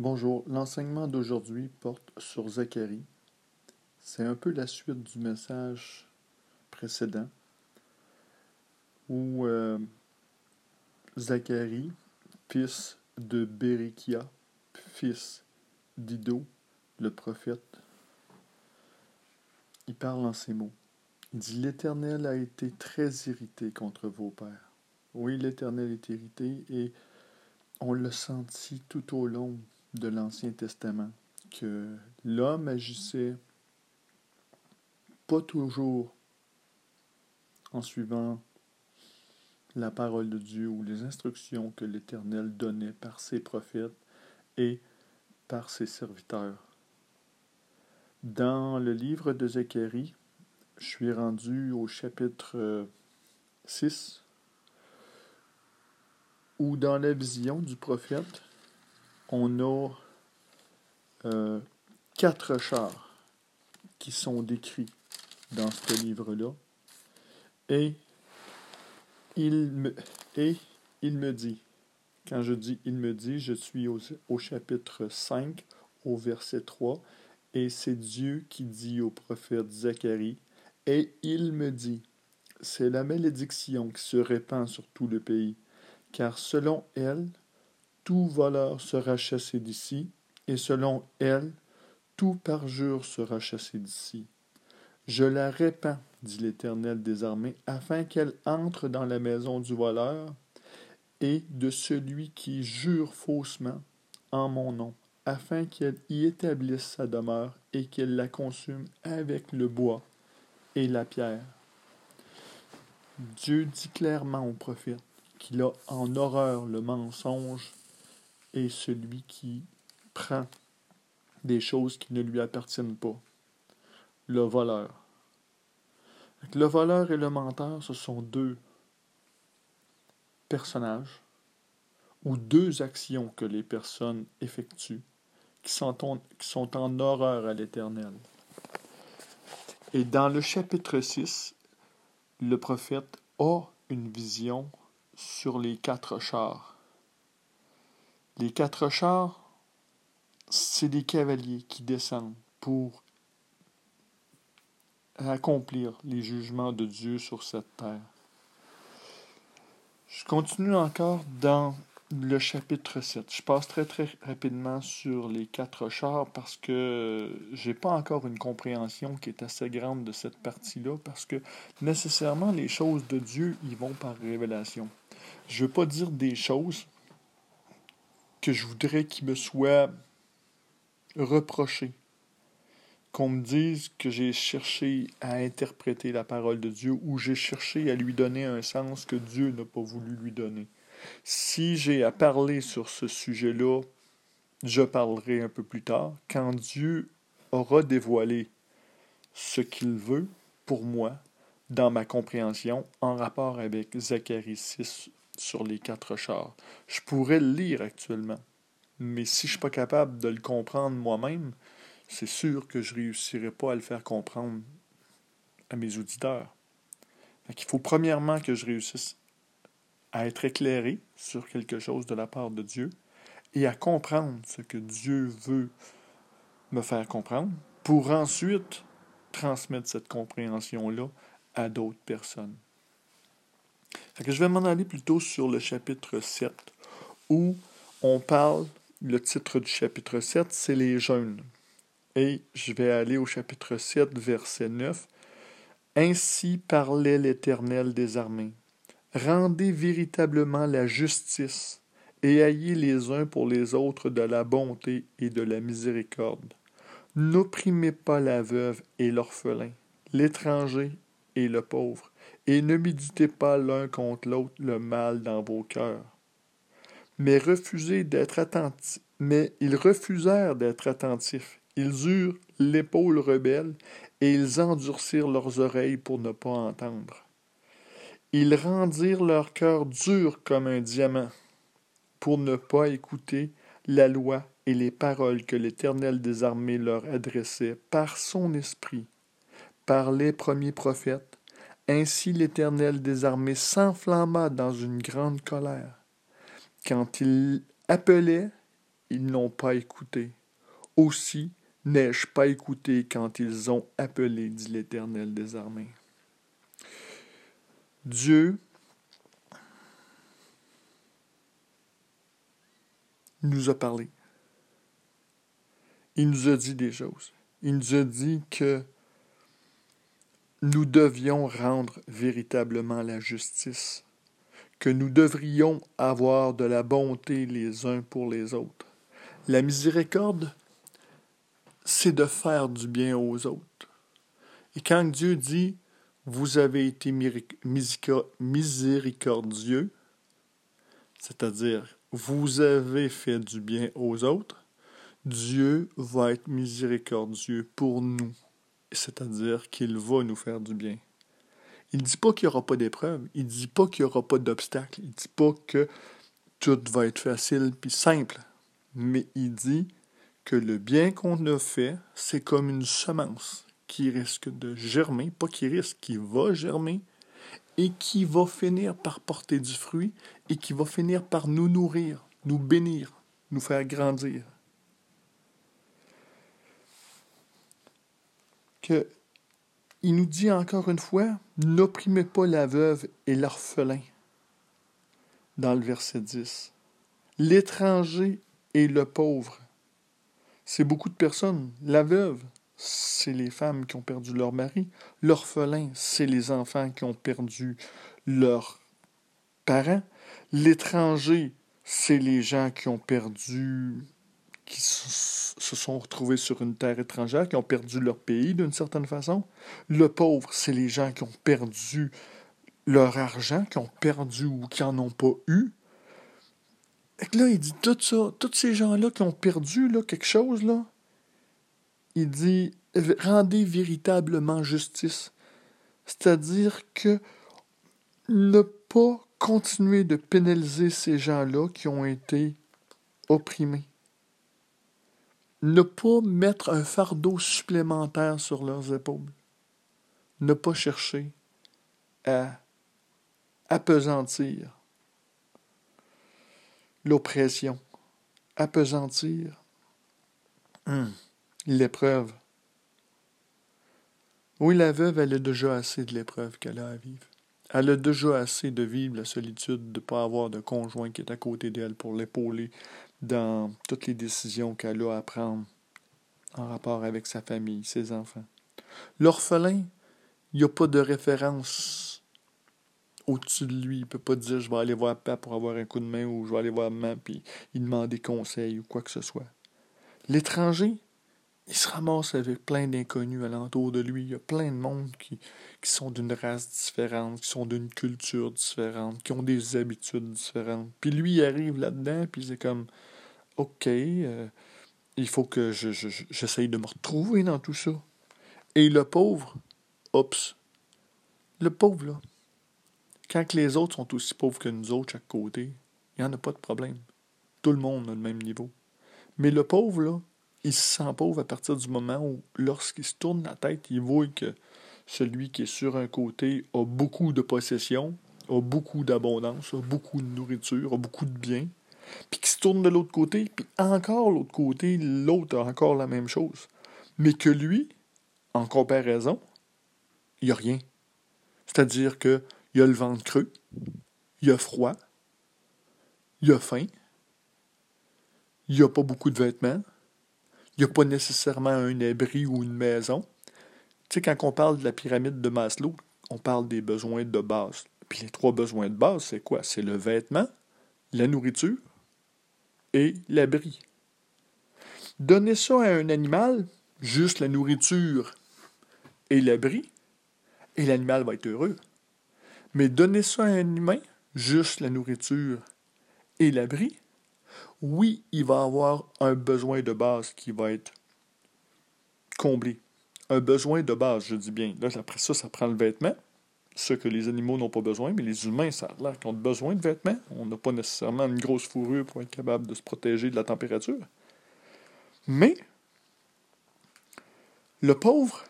Bonjour, l'enseignement d'aujourd'hui porte sur Zacharie. C'est un peu la suite du message précédent où euh, Zacharie, fils de Bérikia, fils d'Ido, le prophète, il parle en ces mots. Il dit L'Éternel a été très irrité contre vos pères. Oui, l'Éternel est irrité et on l'a senti tout au long de l'Ancien Testament, que l'homme agissait pas toujours en suivant la parole de Dieu ou les instructions que l'Éternel donnait par ses prophètes et par ses serviteurs. Dans le livre de Zacharie, je suis rendu au chapitre 6, où dans la vision du prophète, on a euh, quatre chars qui sont décrits dans ce livre-là. Et il, me, et il me dit, quand je dis il me dit, je suis au, au chapitre 5, au verset 3, et c'est Dieu qui dit au prophète Zacharie, et il me dit, c'est la malédiction qui se répand sur tout le pays, car selon elle, tout voleur sera chassé d'ici, et selon elle, tout parjure sera chassé d'ici. Je la répands, dit l'Éternel des armées, afin qu'elle entre dans la maison du voleur et de celui qui jure faussement en mon nom, afin qu'elle y établisse sa demeure et qu'elle la consume avec le bois et la pierre. Dieu dit clairement au prophète qu'il a en horreur le mensonge et celui qui prend des choses qui ne lui appartiennent pas. Le voleur. Le voleur et le menteur, ce sont deux personnages ou deux actions que les personnes effectuent qui sont en, qui sont en horreur à l'éternel. Et dans le chapitre 6, le prophète a une vision sur les quatre chars. Les quatre chars, c'est des cavaliers qui descendent pour accomplir les jugements de Dieu sur cette terre. Je continue encore dans le chapitre 7. Je passe très très rapidement sur les quatre chars parce que j'ai pas encore une compréhension qui est assez grande de cette partie-là parce que nécessairement les choses de Dieu y vont par révélation. Je veux pas dire des choses que je voudrais qu'il me soit reproché. Qu'on me dise que j'ai cherché à interpréter la parole de Dieu ou j'ai cherché à lui donner un sens que Dieu n'a pas voulu lui donner. Si j'ai à parler sur ce sujet-là, je parlerai un peu plus tard, quand Dieu aura dévoilé ce qu'il veut pour moi dans ma compréhension en rapport avec Zacharie 6 sur les quatre chars. Je pourrais le lire actuellement, mais si je ne suis pas capable de le comprendre moi-même, c'est sûr que je ne réussirai pas à le faire comprendre à mes auditeurs. Il faut premièrement que je réussisse à être éclairé sur quelque chose de la part de Dieu et à comprendre ce que Dieu veut me faire comprendre pour ensuite transmettre cette compréhension-là à d'autres personnes. Je vais m'en aller plutôt sur le chapitre 7 où on parle, le titre du chapitre 7, c'est les jeûnes. Et je vais aller au chapitre 7, verset 9. Ainsi parlait l'Éternel des armées. Rendez véritablement la justice et ayez les uns pour les autres de la bonté et de la miséricorde. N'opprimez pas la veuve et l'orphelin, l'étranger et le pauvre, et ne méditez pas l'un contre l'autre le mal dans vos cœurs. Mais refusez d'être attentifs, mais ils refusèrent d'être attentifs. Ils eurent l'épaule rebelle, et ils endurcirent leurs oreilles pour ne pas entendre. Ils rendirent leur cœur dur comme un diamant, pour ne pas écouter la loi et les paroles que l'Éternel des armées leur adressait par son esprit, par les premiers prophètes. Ainsi l'Éternel des armées s'enflamma dans une grande colère. Quand il appelait, ils n'ont pas écouté. Aussi n'ai-je pas écouté quand ils ont appelé, dit l'Éternel des armées. Dieu nous a parlé. Il nous a dit des choses. Il nous a dit que nous devions rendre véritablement la justice, que nous devrions avoir de la bonté les uns pour les autres. La miséricorde, c'est de faire du bien aux autres. Et quand Dieu dit Vous avez été miséricordieux, c'est-à-dire vous avez fait du bien aux autres, Dieu va être miséricordieux pour nous, c'est-à-dire qu'il va nous faire du bien. Il ne dit pas qu'il n'y aura pas d'épreuves, il ne dit pas qu'il n'y aura pas d'obstacles, il ne dit pas que tout va être facile puis simple, mais il dit que le bien qu'on a fait, c'est comme une semence qui risque de germer, pas qui risque, qui va germer, et qui va finir par porter du fruit, et qui va finir par nous nourrir, nous bénir, nous faire grandir. Il nous dit encore une fois, n'opprimez pas la veuve et l'orphelin, dans le verset 10. L'étranger et le pauvre c'est beaucoup de personnes. La veuve, c'est les femmes qui ont perdu leur mari. L'orphelin, c'est les enfants qui ont perdu leurs parents. L'étranger, c'est les gens qui ont perdu, qui se sont retrouvés sur une terre étrangère, qui ont perdu leur pays d'une certaine façon. Le pauvre, c'est les gens qui ont perdu leur argent, qui ont perdu ou qui n'en ont pas eu. Et là, il dit tout ça, tous ces gens-là qui ont perdu là, quelque chose, là, il dit rendez véritablement justice. C'est-à-dire que ne pas continuer de pénaliser ces gens-là qui ont été opprimés. Ne pas mettre un fardeau supplémentaire sur leurs épaules. Ne pas chercher à apesantir l'oppression, apesantir hum, l'épreuve. Oui, la veuve, elle a déjà assez de l'épreuve qu'elle a à vivre. Elle a déjà assez de vivre la solitude, de ne pas avoir de conjoint qui est à côté d'elle pour l'épauler dans toutes les décisions qu'elle a à prendre en rapport avec sa famille, ses enfants. L'orphelin, il n'y a pas de référence au-dessus de lui. Il peut pas dire je vais aller voir papa pour avoir un coup de main ou je vais aller voir maman puis il demande des conseils ou quoi que ce soit. L'étranger, il se ramasse avec plein d'inconnus alentour de lui. Il y a plein de monde qui, qui sont d'une race différente, qui sont d'une culture différente, qui ont des habitudes différentes. Puis lui, il arrive là-dedans, puis c'est comme, OK, euh, il faut que je, j'essaye de me retrouver dans tout ça. Et le pauvre, oups, le pauvre, là, quand les autres sont aussi pauvres que nous autres, chaque côté, il n'y en a pas de problème. Tout le monde a le même niveau. Mais le pauvre, là, il se sent pauvre à partir du moment où, lorsqu'il se tourne la tête, il voit que celui qui est sur un côté a beaucoup de possessions, a beaucoup d'abondance, a beaucoup de nourriture, a beaucoup de biens, puis qu'il se tourne de l'autre côté, puis encore l'autre côté, l'autre a encore la même chose. Mais que lui, en comparaison, il n'y a rien. C'est-à-dire que il y a le ventre creux, il y a froid, il y a faim, il n'y a pas beaucoup de vêtements, il n'y a pas nécessairement un abri ou une maison. Tu sais, quand on parle de la pyramide de Maslow, on parle des besoins de base. Puis les trois besoins de base, c'est quoi? C'est le vêtement, la nourriture et l'abri. Donner ça à un animal, juste la nourriture et l'abri, et l'animal va être heureux. Mais donner ça à un humain, juste la nourriture et l'abri, oui, il va avoir un besoin de base qui va être comblé. Un besoin de base, je dis bien. Là, après ça, ça prend le vêtement, ce que les animaux n'ont pas besoin, mais les humains, ça a l'air qu'ils ont besoin de vêtements. On n'a pas nécessairement une grosse fourrure pour être capable de se protéger de la température. Mais, le pauvre,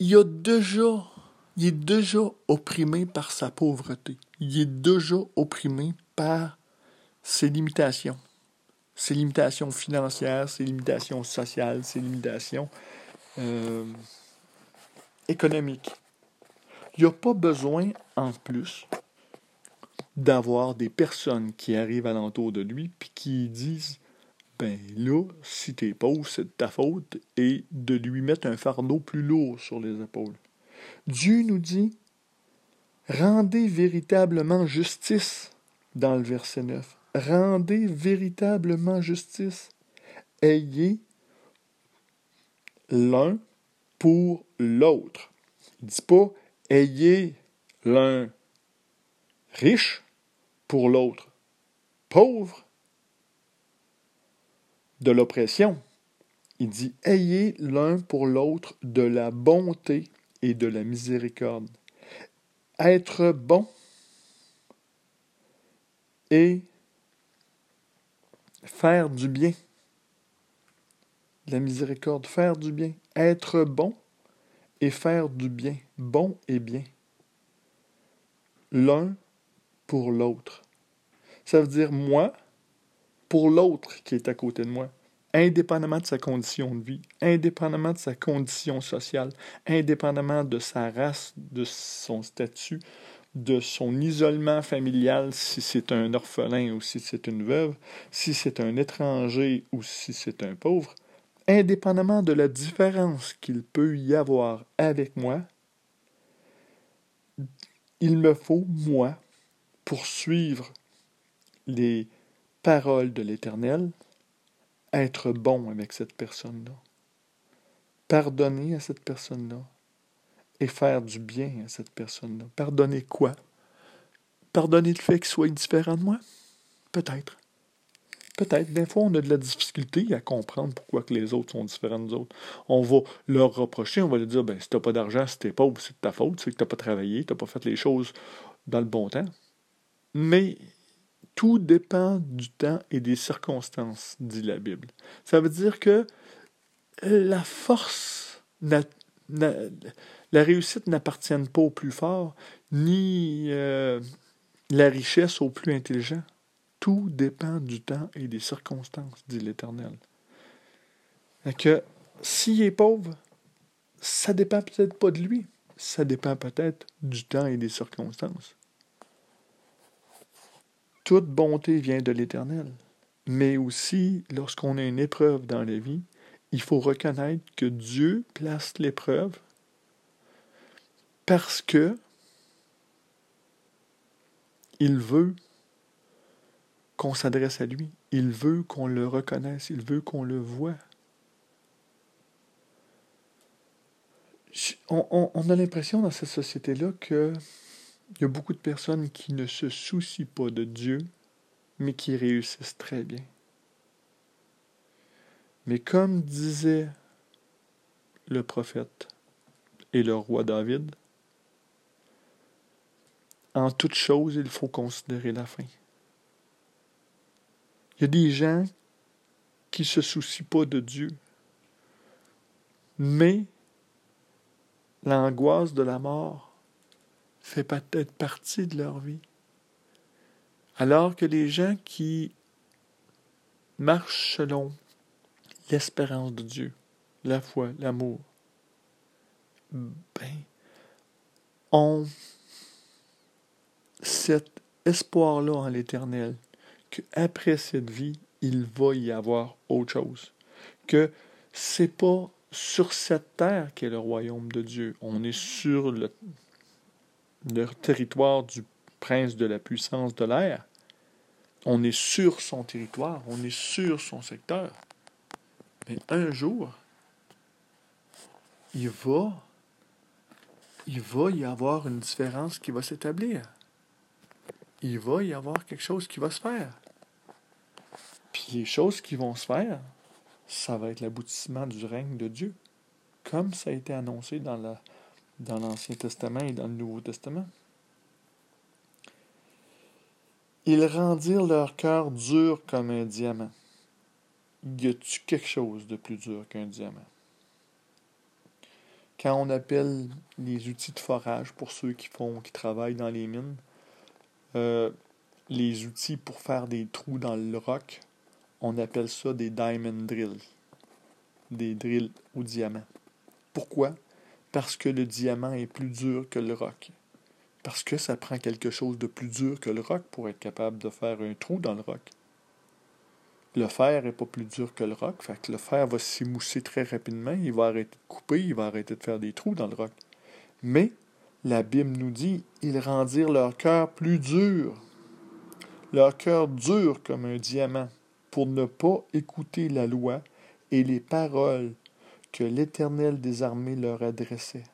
il a il est déjà opprimé par sa pauvreté. Il est déjà opprimé par ses limitations. Ses limitations financières, ses limitations sociales, ses limitations euh, économiques. Il n'y a pas besoin, en plus, d'avoir des personnes qui arrivent alentour de lui puis qui disent ben là, si t'es pauvre, c'est de ta faute, et de lui mettre un fardeau plus lourd sur les épaules. Dieu nous dit Rendez véritablement justice dans le verset 9. Rendez véritablement justice. Ayez l'un pour l'autre. Il ne dit pas ayez l'un riche pour l'autre pauvre de l'oppression. Il dit ayez l'un pour l'autre de la bonté et de la miséricorde. Être bon et faire du bien. La miséricorde, faire du bien. Être bon et faire du bien. Bon et bien. L'un pour l'autre. Ça veut dire moi pour l'autre qui est à côté de moi, indépendamment de sa condition de vie, indépendamment de sa condition sociale, indépendamment de sa race, de son statut, de son isolement familial, si c'est un orphelin ou si c'est une veuve, si c'est un étranger ou si c'est un pauvre, indépendamment de la différence qu'il peut y avoir avec moi, il me faut, moi, poursuivre les paroles de l'Éternel, être bon avec cette personne-là, pardonner à cette personne-là et faire du bien à cette personne-là. Pardonner quoi? Pardonner le fait qu'il soit différent de moi? Peut-être. Peut-être. Des fois, on a de la difficulté à comprendre pourquoi que les autres sont différents des autres. On va leur reprocher, on va leur dire, ben, si t'as pas d'argent, si t'es pauvre, c'est de ta faute, c'est que t'as pas travaillé, t'as pas fait les choses dans le bon temps. Mais tout dépend du temps et des circonstances, dit la Bible. Ça veut dire que la force, la, réussite n'appartient pas au plus fort, ni euh, la richesse au plus intelligent. Tout dépend du temps et des circonstances, dit l'Éternel. Que s'il est pauvre, ça dépend peut-être pas de lui, ça dépend peut-être du temps et des circonstances. Toute bonté vient de l'Éternel. Mais aussi, lorsqu'on a une épreuve dans la vie, il faut reconnaître que Dieu place l'épreuve parce que il veut qu'on s'adresse à lui. Il veut qu'on le reconnaisse. Il veut qu'on le voit. On, on a l'impression dans cette société-là que il y a beaucoup de personnes qui ne se soucient pas de Dieu, mais qui réussissent très bien. Mais comme disait le prophète et le roi David, en toute chose, il faut considérer la fin. Il y a des gens qui ne se soucient pas de Dieu, mais l'angoisse de la mort fait peut-être partie de leur vie. Alors que les gens qui marchent selon l'espérance de Dieu, la foi, l'amour, ben, ont cet espoir-là en l'éternel, qu'après cette vie, il va y avoir autre chose. Que c'est pas sur cette terre qu'est le royaume de Dieu. On est sur le, le territoire du prince de la puissance de l'air. On est sur son territoire, on est sur son secteur. Mais un jour, il va, il va y avoir une différence qui va s'établir. Il va y avoir quelque chose qui va se faire. Puis les choses qui vont se faire, ça va être l'aboutissement du règne de Dieu, comme ça a été annoncé dans la dans l'Ancien Testament et dans le Nouveau Testament. Ils rendirent leur cœur dur comme un diamant. Y a-tu quelque chose de plus dur qu'un diamant? Quand on appelle les outils de forage pour ceux qui font, qui travaillent dans les mines, euh, les outils pour faire des trous dans le roc, on appelle ça des diamond drills. Des drills au diamant. Pourquoi? Parce que le diamant est plus dur que le roc. Parce que ça prend quelque chose de plus dur que le roc pour être capable de faire un trou dans le roc. Le fer n'est pas plus dur que le roc, fait que le fer va s'émousser très rapidement, il va arrêter de couper, il va arrêter de faire des trous dans le roc. Mais la Bible nous dit, ils rendirent leur cœur plus dur, leur cœur dur comme un diamant, pour ne pas écouter la loi et les paroles que l'Éternel des armées leur adressait.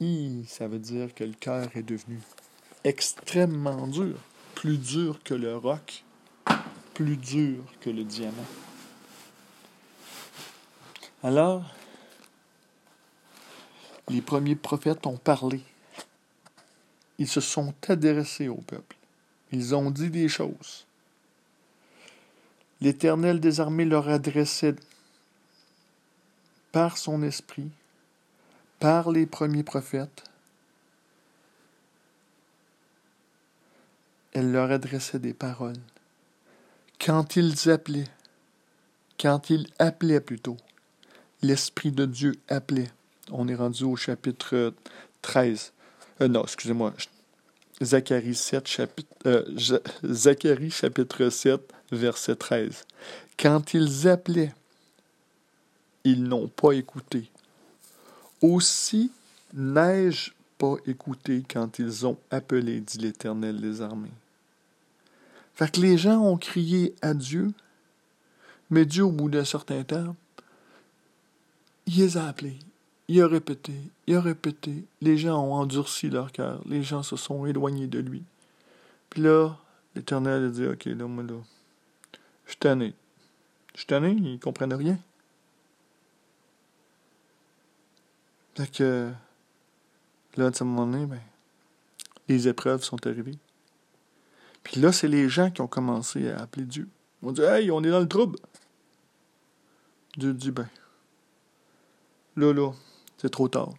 I, ça veut dire que le cœur est devenu extrêmement dur, plus dur que le roc plus dur que le diamant. Alors, les premiers prophètes ont parlé. Ils se sont adressés au peuple. Ils ont dit des choses. L'Éternel des armées leur adressait par son esprit, par les premiers prophètes, elle leur adressait des paroles quand ils appelaient, quand ils appelaient plutôt, l'Esprit de Dieu appelait. On est rendu au chapitre 13. Euh, non, excusez-moi. Zacharie, 7, chapitre, euh, Zacharie chapitre 7, verset 13. Quand ils appelaient, ils n'ont pas écouté. Aussi n'ai-je pas écouté quand ils ont appelé, dit l'Éternel des armées. Fait que les gens ont crié à Dieu, mais Dieu, au bout d'un certain temps, il les a appelés. Il a répété, il a répété. Les gens ont endurci leur cœur. Les gens se sont éloignés de lui. Puis là, l'Éternel a dit, OK, là, moi, là, je suis tanné. Je suis tanné, ils ne comprennent rien. Fait que, là, à ce moment donné, ben, les épreuves sont arrivées. Puis là, c'est les gens qui ont commencé à appeler Dieu. Ils ont dit Hey, on est dans le trouble. Dieu dit Ben, là, là, c'est trop tard.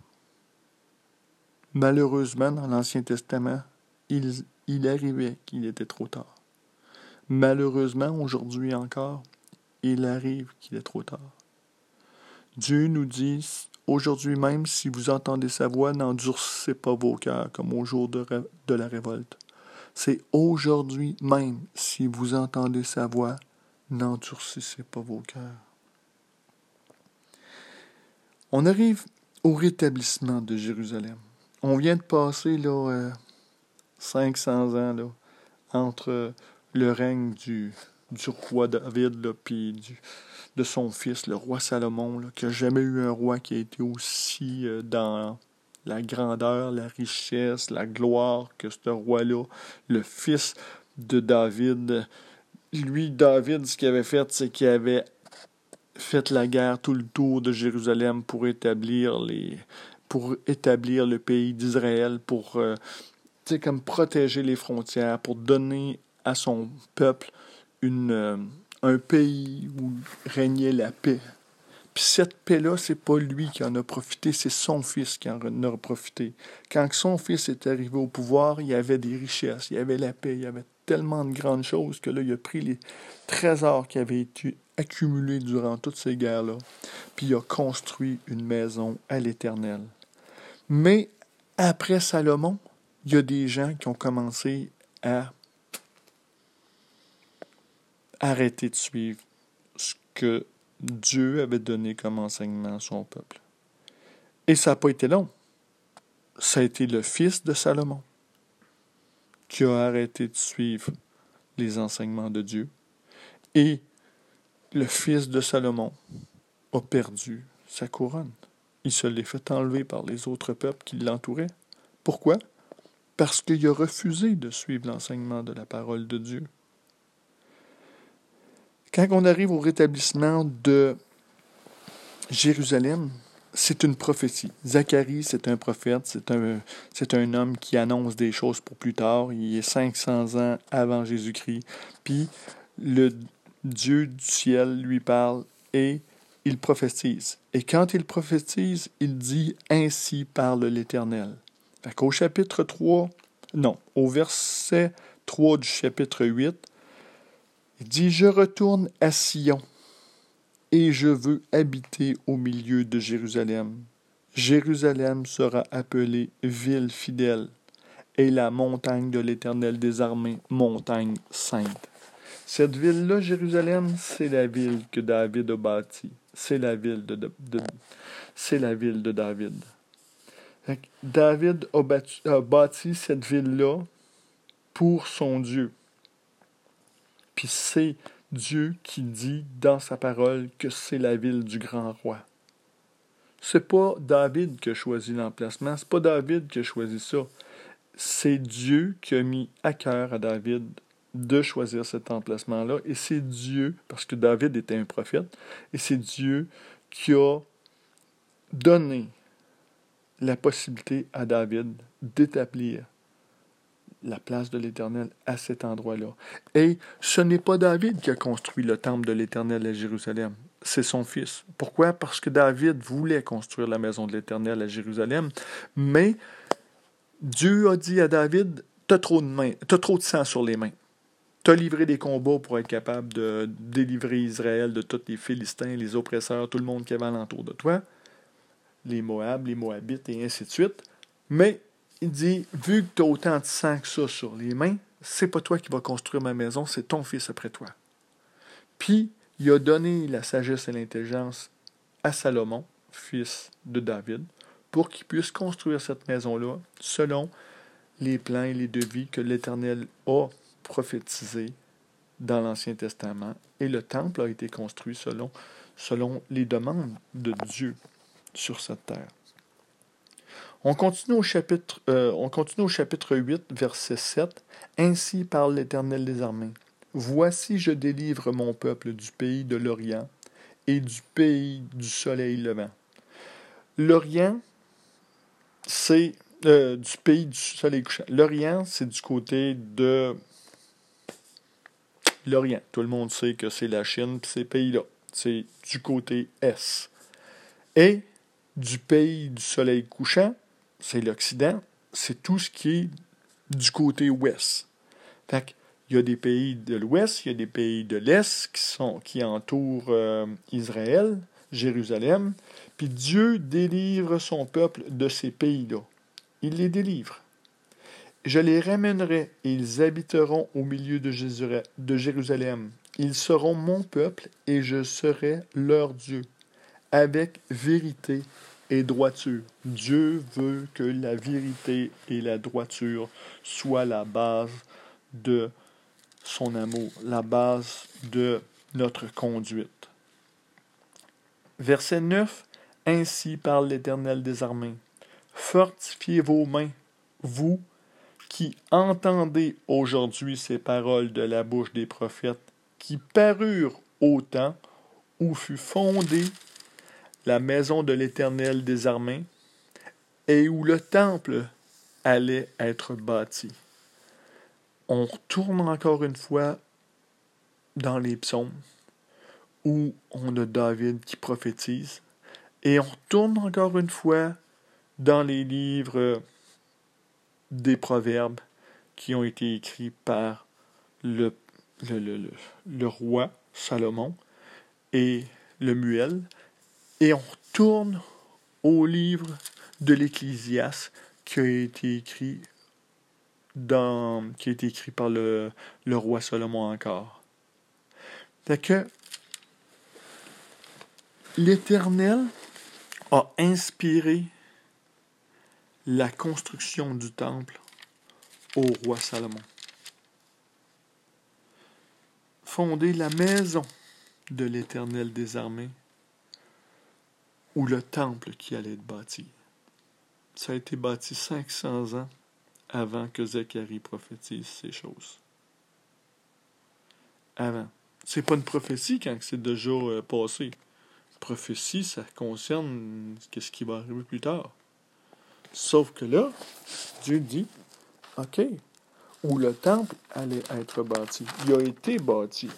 Malheureusement, dans l'Ancien Testament, il, arrivait qu'il était trop tard. Malheureusement, aujourd'hui encore, il arrive qu'il est trop tard. Dieu nous dit aujourd'hui même, si vous entendez sa voix, n'endurcissez pas vos cœurs comme au jour de, de la révolte. C'est aujourd'hui même, si vous entendez sa voix, n'endurcissez pas vos cœurs. On arrive au rétablissement de Jérusalem. On vient de passer là, 500 euh, ans là, entre le règne du, roi David puis de son fils, le roi Salomon, là, qui n'a jamais eu un roi qui a été aussi euh, dans la grandeur, la richesse, la gloire que ce roi-là, le fils de David, lui, David, ce qu'il avait fait, c'est qu'il avait fait la guerre tout le tour de Jérusalem pour établir les pour établir le pays d'Israël, pour euh, comme protéger les frontières, pour donner à son peuple une, euh, un pays où régnait la paix. Puis cette paix-là, c'est pas lui qui en a profité, c'est son fils qui en a profité. Quand son fils est arrivé au pouvoir, il y avait des richesses, il y avait la paix, il y avait tellement de grandes choses que là, il a pris les trésors qui avaient été accumulés durant toutes ces guerres-là, puis il a construit une maison à l'Éternel. Mais après Salomon, il y a des gens qui ont commencé à arrêter de suivre ce que Dieu avait donné comme enseignement à son peuple. Et ça n'a pas été long. Ça a été le fils de Salomon qui a arrêté de suivre les enseignements de Dieu. Et le fils de Salomon a perdu sa couronne. Il se l'est fait enlever par les autres peuples qui l'entouraient. Pourquoi? Parce qu'il a refusé de suivre l'enseignement de la parole de Dieu. Quand on arrive au rétablissement de Jérusalem, c'est une prophétie. Zacharie, c'est un prophète, c'est un, un homme qui annonce des choses pour plus tard. Il est 500 ans avant Jésus-Christ. Puis le Dieu du ciel lui parle et il prophétise. Et quand il prophétise, il dit Ainsi parle l'Éternel. Au chapitre 3, non, au verset 3 du chapitre 8, il dit Je retourne à Sion et je veux habiter au milieu de Jérusalem. Jérusalem sera appelée ville fidèle et la montagne de l'Éternel des armées, montagne sainte. Cette ville-là, Jérusalem, c'est la ville que David a bâtie. C'est la ville de, David. David a bâti cette ville-là pour son Dieu. Puis c'est Dieu qui dit dans sa parole que c'est la ville du grand roi. C'est pas David qui a choisi l'emplacement, c'est pas David qui a choisi ça. C'est Dieu qui a mis à cœur à David de choisir cet emplacement-là. Et c'est Dieu, parce que David était un prophète, et c'est Dieu qui a donné la possibilité à David d'établir la place de l'Éternel à cet endroit-là. Et ce n'est pas David qui a construit le temple de l'Éternel à Jérusalem, c'est son fils. Pourquoi? Parce que David voulait construire la maison de l'Éternel à Jérusalem, mais Dieu a dit à David, t'as trop de t'as trop de sang sur les mains. T'as livré des combats pour être capable de délivrer Israël de tous les Philistins, les oppresseurs, tout le monde qui avait alentour de toi, les Moab, les Moabites et ainsi de suite. Mais il dit, vu que tu as autant de sang que ça sur les mains, c'est pas toi qui vas construire ma maison, c'est ton fils après toi. Puis, il a donné la sagesse et l'intelligence à Salomon, fils de David, pour qu'il puisse construire cette maison-là selon les plans et les devis que l'Éternel a prophétisés dans l'Ancien Testament. Et le temple a été construit selon, selon les demandes de Dieu sur cette terre. On continue au chapitre, euh, on continue au chapitre 8, verset 7. Ainsi parle l'Éternel des armées. Voici, je délivre mon peuple du pays de l'Orient et du pays du soleil levant. L'Orient, c'est euh, du pays du soleil couchant. L'Orient, c'est du côté de l'Orient. Tout le monde sait que c'est la Chine, puis ces pays-là. C'est du côté Est. Et du pays du soleil couchant, c'est l'Occident, c'est tout ce qui est du côté ouest. Fait il y a des pays de l'ouest, il y a des pays de l'est qui, entourent euh, Israël, Jérusalem, puis Dieu délivre son peuple de ces pays-là. Il les délivre. Je les ramènerai et ils habiteront au milieu de, Jérusalem. Ils seront mon peuple et je serai leur Dieu, avec vérité et droiture. Dieu veut que la vérité et la droiture soient la base de son amour, la base de notre conduite. Verset 9. Ainsi parle l'Éternel des armées. Fortifiez vos mains, vous qui entendez aujourd'hui ces paroles de la bouche des prophètes, qui parurent au temps où fut fondée la maison de l'Éternel des armées, et où le temple allait être bâti. On retourne encore une fois dans les psaumes, où on a David qui prophétise, et on retourne encore une fois dans les livres des proverbes qui ont été écrits par le, roi Salomon et le Muel, et on retourne au livre de l'Ecclésiaste qui a été écrit dans, qui a écrit par le, le roi Salomon encore. Fait que l'Éternel a inspiré la construction du temple au roi Salomon. Fonder la maison de l'Éternel des armées ou le temple qui allait être bâti. Ça a été bâti 500 ans avant que Zacharie prophétise ces choses. Avant. C'est pas une prophétie quand c'est déjà euh, passé. Prophétie, ça concerne ce qui va arriver plus tard. Sauf que là, Dieu dit, OK, où le temple allait être bâti. Il a été bâti.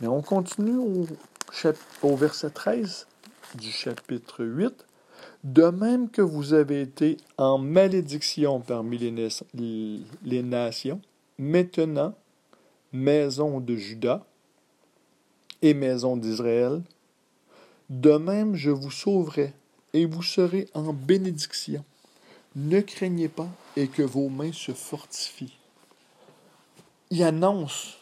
Mais on continue au, verset 13 du chapitre 8, de même que vous avez été en malédiction parmi les, les nations, Maintenant, maison de Judas et maison d'Israël, de même je vous sauverai et vous serez en bénédiction. Ne craignez pas et que vos mains se fortifient. Il annonce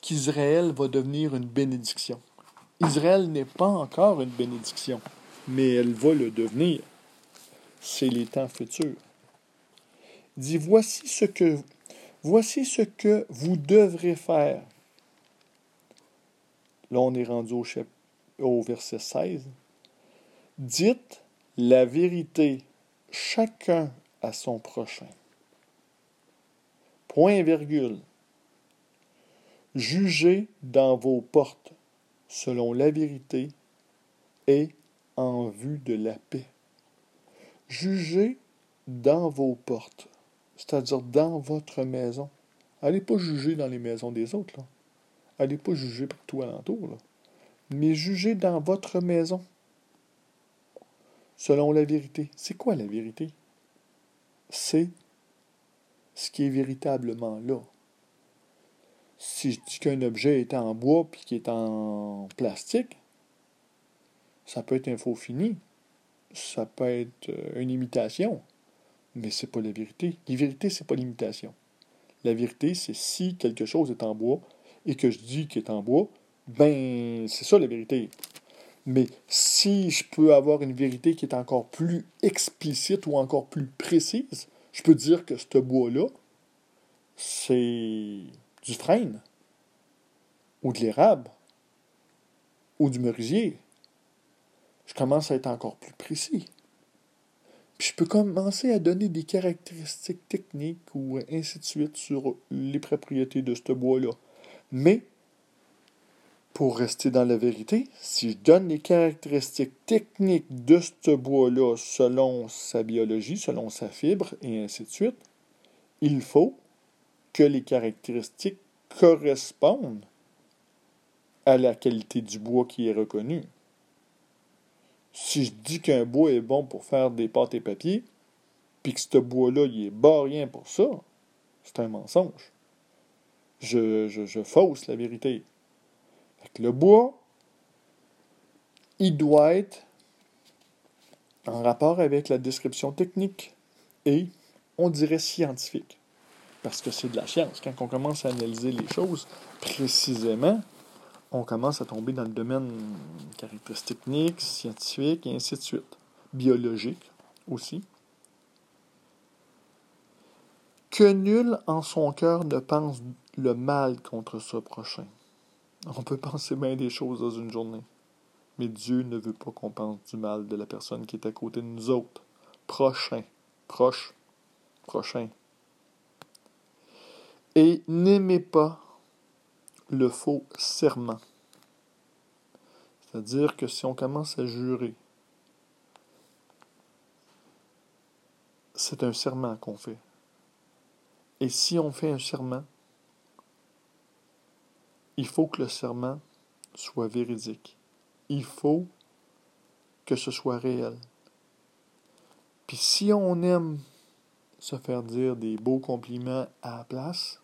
qu'Israël va devenir une bénédiction. Israël n'est pas encore une bénédiction, mais elle va le devenir. C'est les temps futurs. Il dit voici ce que voici ce que vous devrez faire. Là, on est rendu au, au verset 16. Dites la vérité chacun à son prochain. Point virgule. Jugez dans vos portes selon la vérité et en vue de la paix. Jugez dans vos portes, c'est-à-dire dans votre maison. Allez pas juger dans les maisons des autres. Là. Allez pas juger partout alentour. Là. Mais jugez dans votre maison selon la vérité. C'est quoi la vérité? C'est ce qui est véritablement là. Si je dis qu'un objet est en bois puis qu'il est en plastique, ça peut être un faux fini. Ça peut être euh, une imitation. Mais c'est pas la vérité. La vérité, c'est pas l'imitation. La vérité, c'est si quelque chose est en bois et que je dis qu'il est en bois, ben c'est ça la vérité. Mais si je peux avoir une vérité qui est encore plus explicite ou encore plus précise, je peux dire que ce bois-là, c'est du frêne, ou de l'érable, ou du merisier. Je commence à être encore plus précis. Puis je peux commencer à donner des caractéristiques techniques ou ainsi de suite sur les propriétés de ce bois-là. Mais pour rester dans la vérité, si je donne les caractéristiques techniques de ce bois-là selon sa biologie, selon sa fibre, et ainsi de suite, il faut que les caractéristiques correspondent à la qualité du bois qui est reconnu. Si je dis qu'un bois est bon pour faire des pâtes et papiers, puis que ce bois-là, il est bas rien pour ça, c'est un mensonge. Je, je, je fausse la vérité le bois, il doit être en rapport avec la description technique et, on dirait, scientifique. Parce que c'est de la science. Quand on commence à analyser les choses précisément, on commence à tomber dans le domaine caractéristiques techniques, scientifiques et ainsi de suite. Biologique aussi. Que nul en son cœur ne pense le mal contre ce prochain. On peut penser bien des choses dans une journée. Mais Dieu ne veut pas qu'on pense du mal de la personne qui est à côté de nous autres. Prochain. Proche. Prochain. Et n'aimez pas le faux serment. C'est-à-dire que si on commence à jurer, c'est un serment qu'on fait. Et si on fait un serment, il faut que le serment soit véridique. Il faut que ce soit réel. Puis si on aime se faire dire des beaux compliments à la place,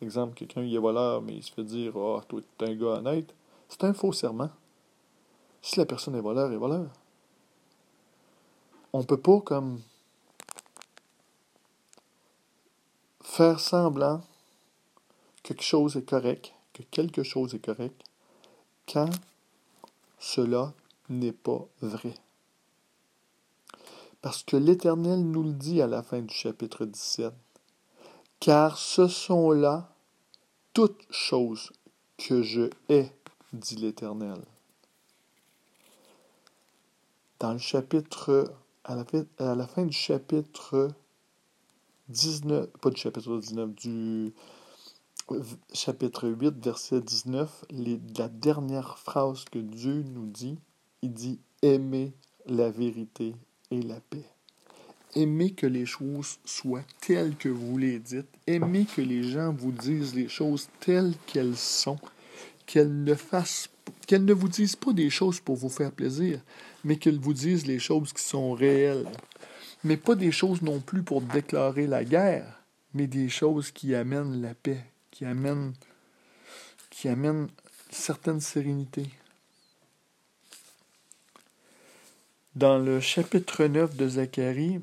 exemple, quelqu'un il est voleur, mais il se fait dire Ah, oh, toi, es un gars honnête, c'est un faux serment. Si la personne est voleur, elle est voleur. On peut pas comme faire semblant que quelque chose est correct que quelque chose est correct quand cela n'est pas vrai. Parce que l'Éternel nous le dit à la fin du chapitre 17. Car ce sont là toutes choses que je hais, dit l'Éternel. Dans le chapitre, à la, fin, à la fin du chapitre 19, pas du chapitre 19, du chapitre 8, verset 19, la dernière phrase que Dieu nous dit, il dit Aimez la vérité et la paix. Aimez que les choses soient telles que vous les dites. Aimez que les gens vous disent les choses telles qu'elles sont. Qu'elles ne fassent qu'elles ne vous disent pas des choses pour vous faire plaisir, mais qu'elles vous disent les choses qui sont réelles. Mais pas des choses non plus pour déclarer la guerre, mais des choses qui amènent la paix, qui amènent, qui amènent certaine sérénité. Dans le chapitre 9 de Zacharie,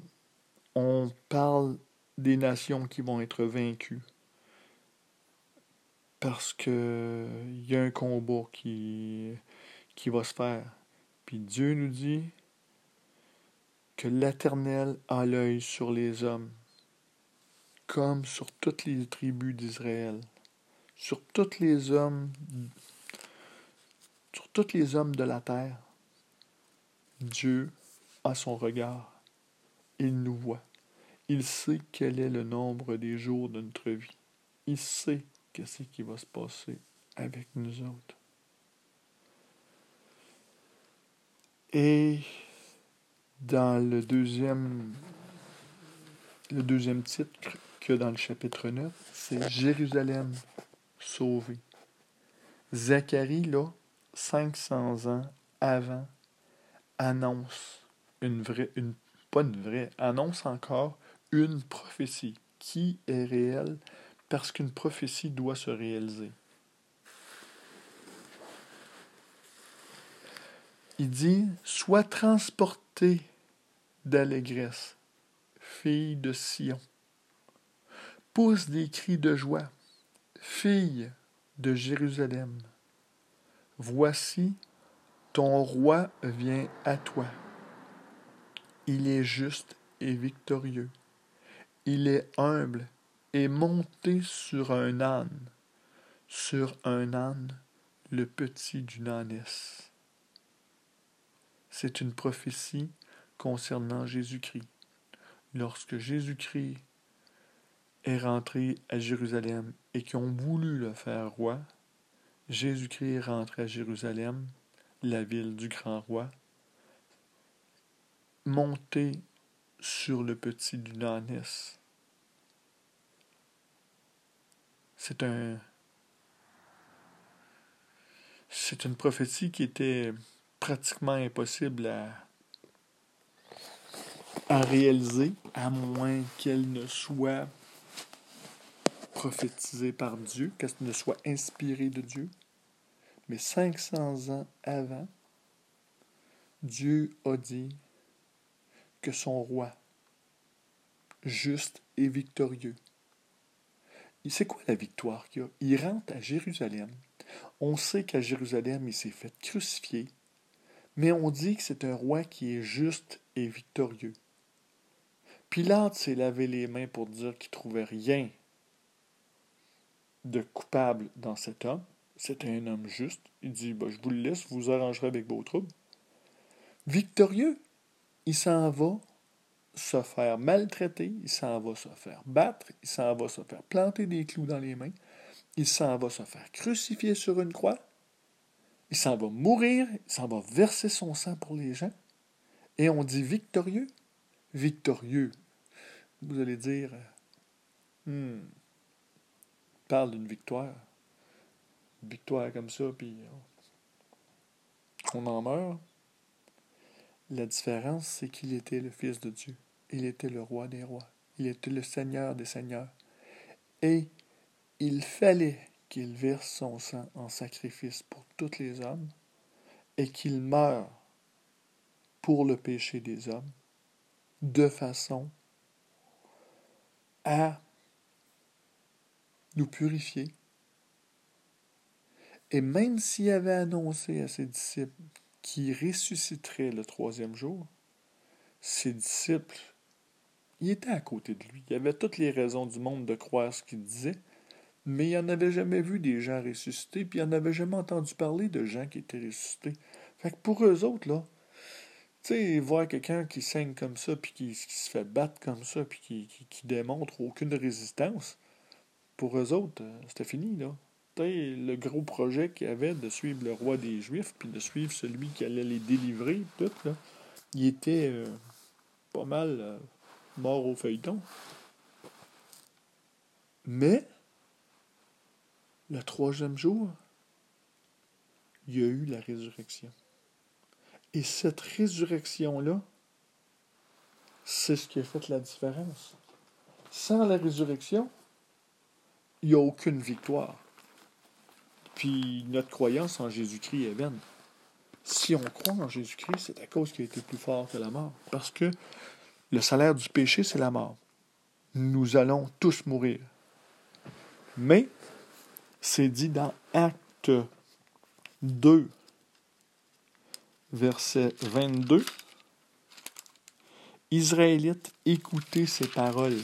on parle des nations qui vont être vaincues. Parce que il y a un combat qui, qui va se faire. Puis Dieu nous dit que l'Éternel a l'œil sur les hommes, comme sur toutes les tribus d'Israël, sur tous les hommes, sur tous les hommes de la terre. Dieu a son regard. Il nous voit. Il sait quel est le nombre des jours de notre vie. Il sait qu'est-ce qui va se passer avec nous autres. Et dans le deuxième, le deuxième titre que dans le chapitre 9, c'est Jérusalem sauvée. Zacharie, là, 500 ans avant annonce une vraie, pas une vraie, annonce encore une prophétie qui est réelle parce qu'une prophétie doit se réaliser. Il dit Sois transporté d'allégresse, fille de Sion. Pousse des cris de joie, fille de Jérusalem. Voici ton roi vient à toi. Il est juste et victorieux. Il est humble et monté sur un âne, sur un âne, le petit d'une ânesse. C'est une prophétie concernant Jésus-Christ. Lorsque Jésus-Christ est rentré à Jérusalem et qui ont voulu le faire roi, Jésus-Christ est rentré à Jérusalem la ville du grand roi, monter sur le petit d'une ânesse. C'est un. C'est une prophétie qui était pratiquement impossible à, à réaliser, à moins qu'elle ne soit prophétisée par Dieu, qu'elle ne soit inspirée de Dieu. Mais 500 ans avant, Dieu a dit que son roi, juste et victorieux, c'est quoi la victoire qu'il a? Il rentre à Jérusalem. On sait qu'à Jérusalem, il s'est fait crucifier, mais on dit que c'est un roi qui est juste et victorieux. Pilate s'est lavé les mains pour dire qu'il trouvait rien de coupable dans cet homme. C'était un homme juste. Il dit bah, Je vous le laisse, vous arrangerez avec vos troubles. Victorieux, il s'en va se faire maltraiter, il s'en va se faire battre, il s'en va se faire planter des clous dans les mains, il s'en va se faire crucifier sur une croix, il s'en va mourir, il s'en va verser son sang pour les gens, et on dit victorieux. Victorieux. Vous allez dire, hmm, parle d'une victoire victoire comme ça, puis on en meurt. La différence, c'est qu'il était le Fils de Dieu. Il était le roi des rois. Il était le Seigneur des seigneurs. Et il fallait qu'il verse son sang en sacrifice pour tous les hommes et qu'il meure pour le péché des hommes de façon à nous purifier et même s'il avait annoncé à ses disciples qu'il ressusciterait le troisième jour, ses disciples, ils étaient à côté de lui. Il avait toutes les raisons du monde de croire ce qu'il disait, mais il n'en avait jamais vu des gens ressuscités, puis il n'en avait jamais entendu parler de gens qui étaient ressuscités. Fait que pour eux autres, là, tu sais, voir quelqu'un qui saigne comme ça, puis qui, se fait battre comme ça, puis qui, démontre aucune résistance, pour eux autres, euh, c'était fini, là le gros projet qu'il avait de suivre le roi des Juifs, puis de suivre celui qui allait les délivrer, tout, là, il était euh, pas mal euh, mort au feuilleton. Mais, le troisième jour, il y a eu la résurrection. Et cette résurrection-là, c'est ce qui a fait la différence. sans la résurrection, il n'y a aucune victoire. Puis notre croyance en Jésus-Christ est vaine. Si on croit en Jésus-Christ, c'est à cause qu'il a été plus fort que la mort. Parce que le salaire du péché, c'est la mort. Nous allons tous mourir. Mais, c'est dit dans Acte 2, verset 22, Israélites, écoutez ces paroles.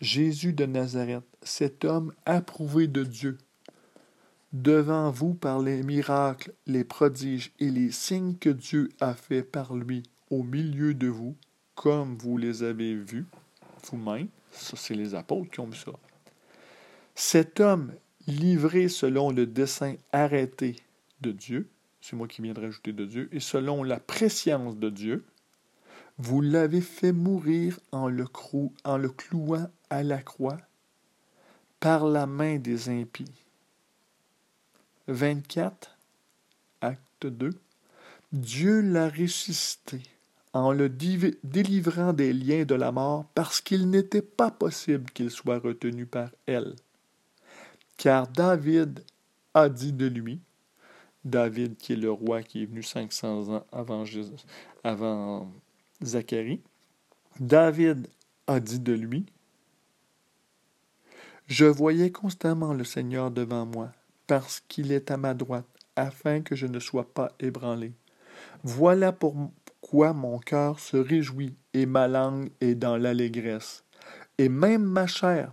Jésus de Nazareth, cet homme approuvé de Dieu, devant vous par les miracles, les prodiges et les signes que Dieu a faits par lui au milieu de vous, comme vous les avez vus vous-même. Ça, c'est les apôtres qui ont vu ça. Cet homme, livré selon le dessein arrêté de Dieu, c'est moi qui viens de rajouter de Dieu, et selon la préscience de Dieu, vous l'avez fait mourir en le, en le clouant à la croix par la main des impies. 24, acte 2. Dieu l'a ressuscité en le délivrant des liens de la mort parce qu'il n'était pas possible qu'il soit retenu par elle. Car David a dit de lui, David qui est le roi qui est venu 500 ans avant, avant Zacharie, David a dit de lui, Je voyais constamment le Seigneur devant moi, parce qu'il est à ma droite, afin que je ne sois pas ébranlé. Voilà pourquoi mon cœur se réjouit et ma langue est dans l'allégresse. Et même ma chair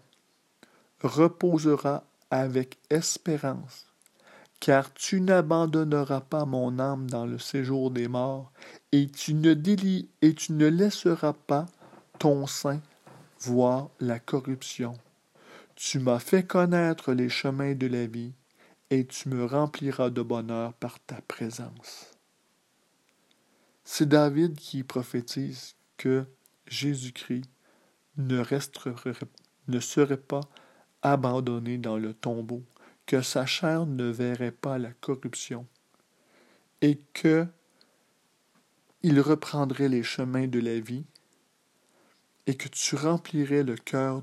reposera avec espérance, car tu n'abandonneras pas mon âme dans le séjour des morts, et tu ne délis, et tu ne laisseras pas ton sein voir la corruption. Tu m'as fait connaître les chemins de la vie, et tu me rempliras de bonheur par ta présence. C'est David qui prophétise que Jésus-Christ ne, serait pas abandonné dans le tombeau, que sa chair ne verrait pas la corruption, et que il reprendrait les chemins de la vie, et que tu remplirais le cœur,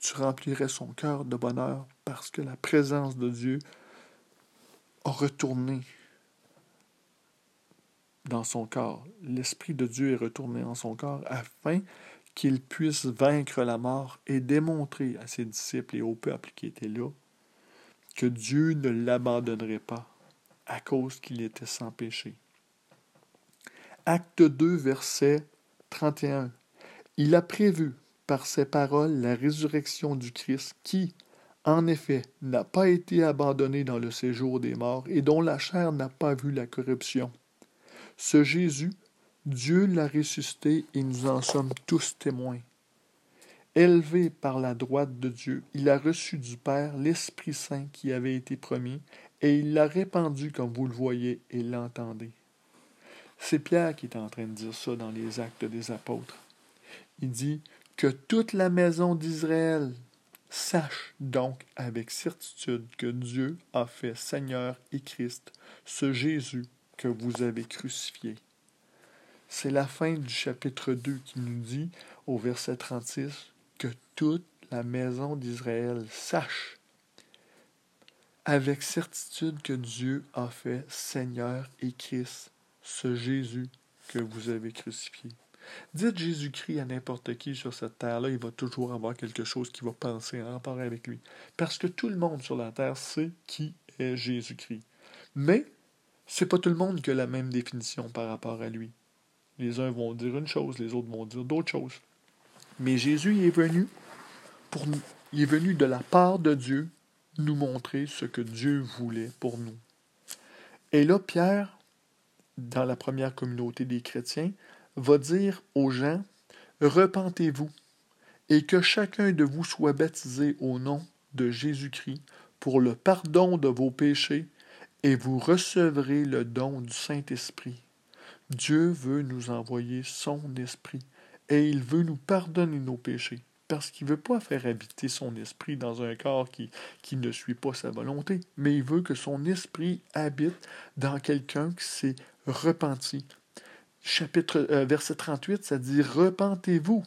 tu remplirais son cœur de bonheur parce que la présence de Dieu a retourné dans son corps. L'Esprit de Dieu est retourné dans son corps afin qu'il puisse vaincre la mort et démontrer à ses disciples et au peuple qui était là que Dieu ne l'abandonnerait pas à cause qu'il était sans péché. Acte 2, verset 31. Il a prévu par ses paroles la résurrection du Christ qui, en effet, n'a pas été abandonné dans le séjour des morts et dont la chair n'a pas vu la corruption. Ce Jésus, Dieu l'a ressuscité et nous en sommes tous témoins. Élevé par la droite de Dieu, il a reçu du Père l'Esprit Saint qui avait été promis, et il l'a répandu comme vous le voyez et l'entendez. C'est Pierre qui est en train de dire ça dans les actes des apôtres. Il dit que toute la maison d'Israël sache donc avec certitude que Dieu a fait Seigneur et Christ, ce Jésus que vous avez crucifié. C'est la fin du chapitre 2 qui nous dit, au verset 36, que toute la maison d'Israël sache avec certitude que Dieu a fait Seigneur et Christ, ce Jésus que vous avez crucifié. Dites Jésus-Christ à n'importe qui sur cette terre-là, il va toujours avoir quelque chose qui va penser en rapport avec lui. Parce que tout le monde sur la terre sait qui est Jésus-Christ. Mais c'est pas tout le monde qui a la même définition par rapport à lui. Les uns vont dire une chose, les autres vont dire d'autres choses. Mais Jésus est venu pour nous. Il est venu de la part de Dieu nous montrer ce que Dieu voulait pour nous. Et là, Pierre, dans la première communauté des chrétiens, va dire aux gens, Repentez-vous, et que chacun de vous soit baptisé au nom de Jésus-Christ pour le pardon de vos péchés, et vous recevrez le don du Saint-Esprit. Dieu veut nous envoyer son esprit et il veut nous pardonner nos péchés parce qu'il ne veut pas faire habiter son esprit dans un corps qui, ne suit pas sa volonté, mais il veut que son esprit habite dans quelqu'un qui s'est repenti. Chapitre, euh, verset 38, ça dit Repentez-vous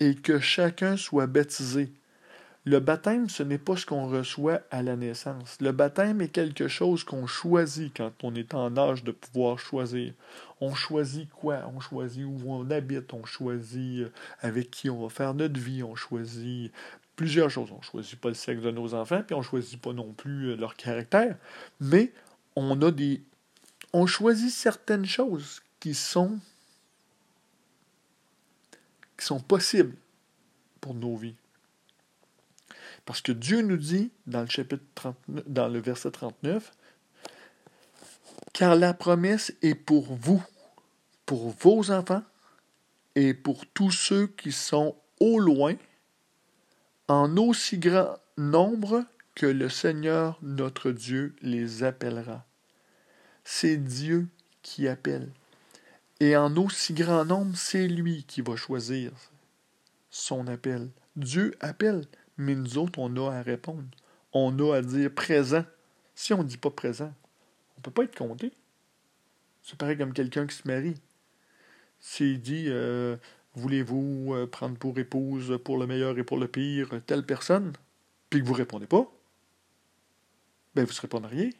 et que chacun soit baptisé. Le baptême, ce n'est pas ce qu'on reçoit à la naissance. Le baptême est quelque chose qu'on choisit quand on est en âge de pouvoir choisir. On choisit quoi? On choisit où on habite, on choisit euh, avec qui on va faire notre vie, on choisit plusieurs choses. On choisit pas le sexe de nos enfants, puis on choisit pas non plus euh, leur caractère. Mais on a des. On choisit certaines choses qui sont qui sont possibles pour nos vies. Parce que Dieu nous dit dans le chapitre 39, dans le verset 39, car la promesse est pour vous, pour vos enfants et pour tous ceux qui sont au loin, en aussi grand nombre que le Seigneur notre Dieu les appellera. C'est Dieu qui appelle. Et en aussi grand nombre, c'est lui qui va choisir son appel. Dieu appelle, mais nous autres, on a à répondre. On a à dire présent. Si on ne dit pas présent, on ne peut pas être compté. C'est pareil comme quelqu'un qui se marie. S'il dit euh, Voulez-vous euh, prendre pour épouse pour le meilleur et pour le pire telle personne puis que vous ne répondez pas, ben vous ne serez pas marié.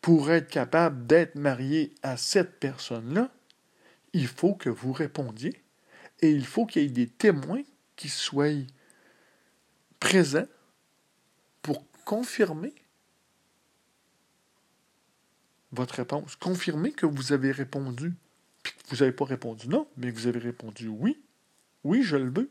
Pour être capable d'être marié à cette personne-là, il faut que vous répondiez et il faut qu'il y ait des témoins qui soient présents pour confirmer votre réponse. Confirmer que vous avez répondu. Puis que vous n'avez pas répondu non, mais que vous avez répondu oui. Oui, je le veux.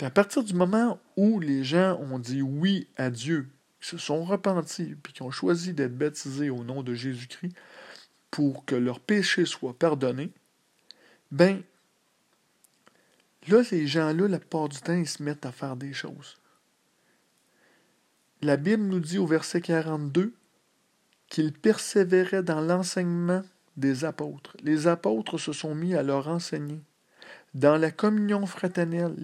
À partir du moment où les gens ont dit oui à Dieu, se sont repentis, puis qui ont choisi d'être baptisés au nom de Jésus-Christ pour que leurs péchés soient pardonnés, ben, là, ces gens-là, la plupart du temps, ils se mettent à faire des choses. La Bible nous dit au verset 42 qu'ils persévéraient dans l'enseignement des apôtres. Les apôtres se sont mis à leur enseigner. Dans la communion fraternelle,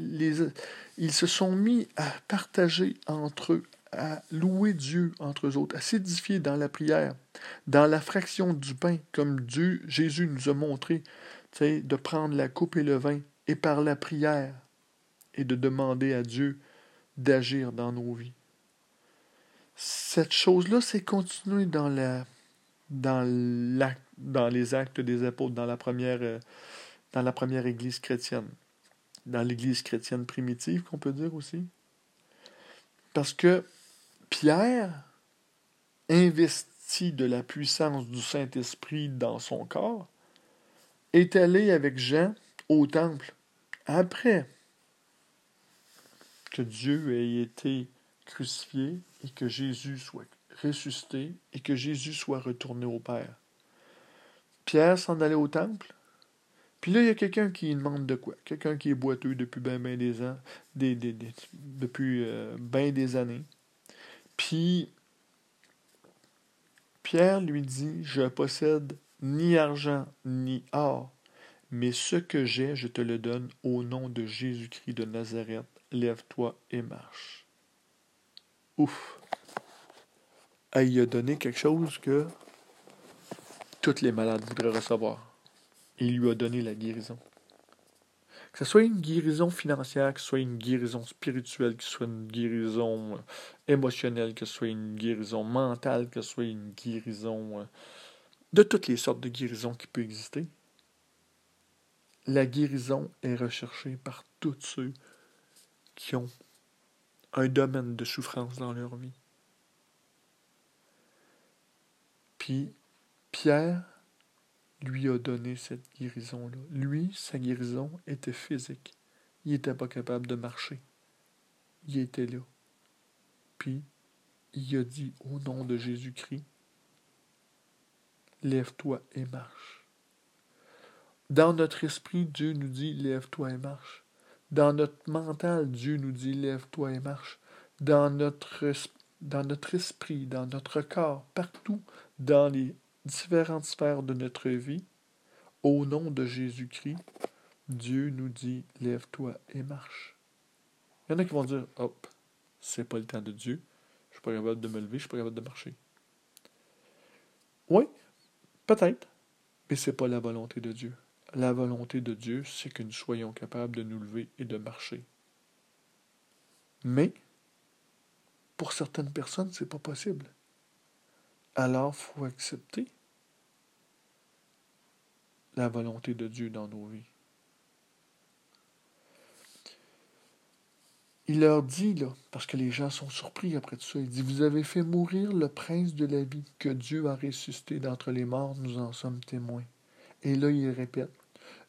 ils se sont mis à partager entre eux, à louer Dieu entre eux autres, à s'édifier dans la prière, dans la fraction du pain, comme Dieu, Jésus nous a montré, de prendre la coupe et le vin, et par la prière, et de demander à Dieu d'agir dans nos vies. Cette chose-là, c'est continuer dans la, dans, dans les actes des apôtres, dans la première, euh, dans la première Église chrétienne, dans l'Église chrétienne primitive, qu'on peut dire aussi. Parce que Pierre investi de la puissance du Saint-Esprit dans son corps, est allé avec Jean au temple après que Dieu ait été crucifié et que Jésus soit ressuscité et que Jésus soit retourné au Père. Pierre s'en allait au temple. Puis là, il y a quelqu'un qui demande de quoi? Quelqu'un qui est boiteux depuis ben des ans, des, depuis euh, bien des années. Puis Pierre lui dit, je possède ni argent ni or, mais ce que j'ai, je te le donne au nom de Jésus-Christ de Nazareth. Lève-toi et marche. Ouf. il a donné quelque chose que tous les malades voudraient recevoir. Il lui a donné la guérison. Que ce soit une guérison financière, que ce soit une guérison spirituelle, que ce soit une guérison euh, émotionnelle, que ce soit une guérison mentale, que ce soit une guérison euh, de toutes les sortes de guérisons qui peuvent exister. La guérison est recherchée par tous ceux qui ont un domaine de souffrance dans leur vie. Puis Pierre lui a donné cette guérison-là. Lui, sa guérison était physique. Il n'était pas capable de marcher. Il était là. Puis, il a dit au nom de Jésus-Christ, lève-toi et marche. Dans notre esprit, Dieu nous dit, lève-toi et marche. Dans notre mental, Dieu nous dit, lève-toi et marche. Dans notre, dans notre esprit, dans notre corps, partout, dans les différentes sphères de notre vie, au nom de Jésus-Christ, Dieu nous dit lève-toi et marche. Il y en a qui vont dire hop, c'est pas le temps de Dieu, je suis pas capable de me lever, je suis pas capable de marcher. Oui, peut-être, mais c'est pas la volonté de Dieu. la volonté de Dieu, c'est que nous soyons capables de nous lever et de marcher. Mais, pour certaines personnes, c'est pas possible. Alors, faut accepter la volonté de Dieu dans nos vies. Il leur dit, là, parce que les gens sont surpris après tout ça, il dit, vous avez fait mourir le prince de la vie que Dieu a ressuscité d'entre les morts, nous en sommes témoins. Et là, il répète,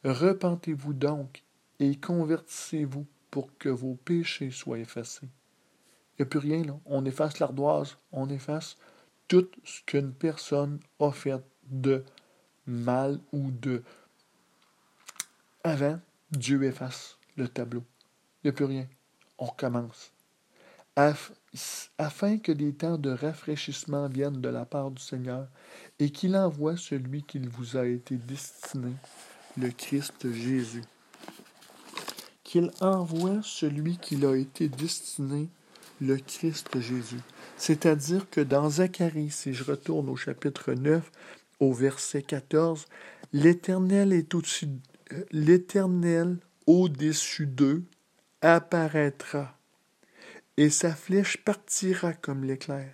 repentez-vous donc et convertissez-vous pour que vos péchés soient effacés. Il n'y a plus rien, là. On efface l'ardoise, on efface tout ce qu'une personne a fait de mal ou de... Avant, Dieu efface le tableau. Il n'y a plus rien on recommence. afin que des temps de rafraîchissement viennent de la part du Seigneur et qu'il envoie celui qui vous a été destiné, le Christ Jésus. Qu'il envoie celui qui a été destiné, le Christ Jésus. C'est-à-dire que dans Zacharie, si je retourne au chapitre 9, au verset 14, l'Éternel est au-dessus, l'Éternel au-dessus d'eux apparaîtra, et sa flèche partira comme l'éclair.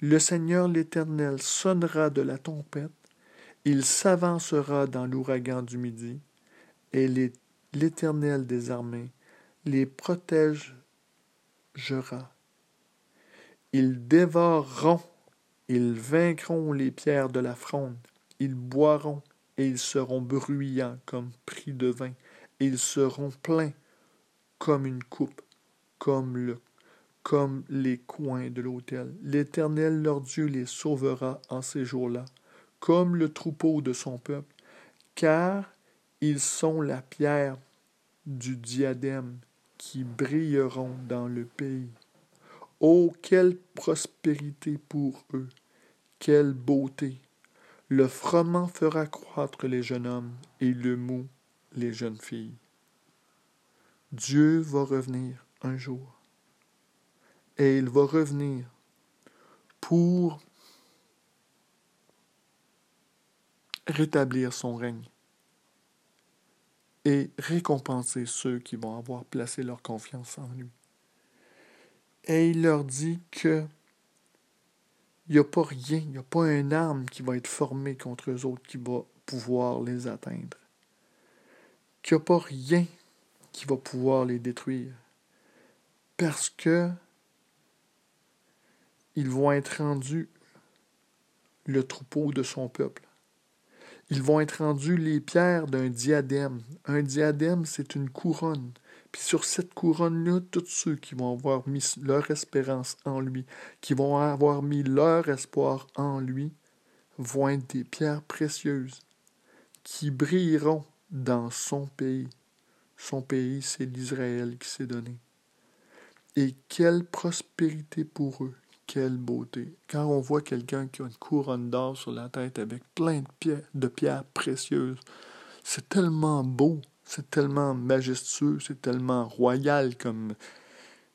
Le Seigneur l'Éternel sonnera de la trompette, il s'avancera dans l'ouragan du midi, et l'Éternel des armées les protégera. Ils dévoreront, ils vaincront les pierres de la fronde, ils boiront, et ils seront bruyants comme pris de vin, ils seront pleins comme une coupe, comme, le, comme les coins de l'autel. L'Éternel leur Dieu les sauvera en ces jours-là, comme le troupeau de son peuple, car ils sont la pierre du diadème qui brilleront dans le pays. Oh, quelle prospérité pour eux, quelle beauté. Le froment fera croître les jeunes hommes et le mou les jeunes filles. Dieu va revenir un jour. Et il va revenir pour rétablir son règne et récompenser ceux qui vont avoir placé leur confiance en lui. Et il leur dit que il n'y a pas rien, il n'y a pas un arme qui va être formée contre eux autres qui va pouvoir les atteindre. Qu'il n'y a pas rien qui va pouvoir les détruire. Parce que ils vont être rendus le troupeau de son peuple. Ils vont être rendus les pierres d'un diadème. Un diadème, c'est une couronne. Sur cette couronne-là, tous ceux qui vont avoir mis leur espérance en lui, qui vont avoir mis leur espoir en lui, vont être des pierres précieuses qui brilleront dans son pays. Son pays, c'est l'Israël qui s'est donné. Et quelle prospérité pour eux, quelle beauté. Quand on voit quelqu'un qui a une couronne d'or sur la tête avec plein de pierres, de pierres précieuses, c'est tellement beau, c'est tellement majestueux, c'est tellement royal comme...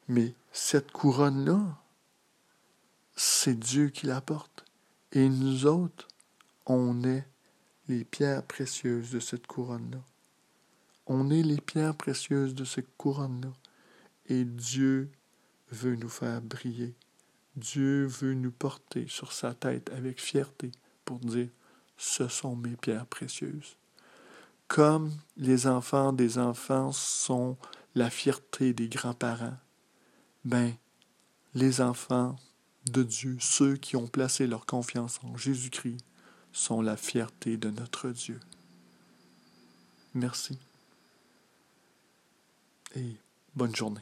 Mais cette couronne-là, c'est Dieu qui la porte. Et nous autres, on est les pierres précieuses de cette couronne-là. On est les pierres précieuses de cette couronne-là. Et Dieu veut nous faire briller. Dieu veut nous porter sur sa tête avec fierté pour dire Ce sont mes pierres précieuses. Comme les enfants des enfants sont la fierté des grands-parents, ben, les enfants de Dieu, ceux qui ont placé leur confiance en Jésus-Christ, sont la fierté de notre Dieu. Merci et bonne journée.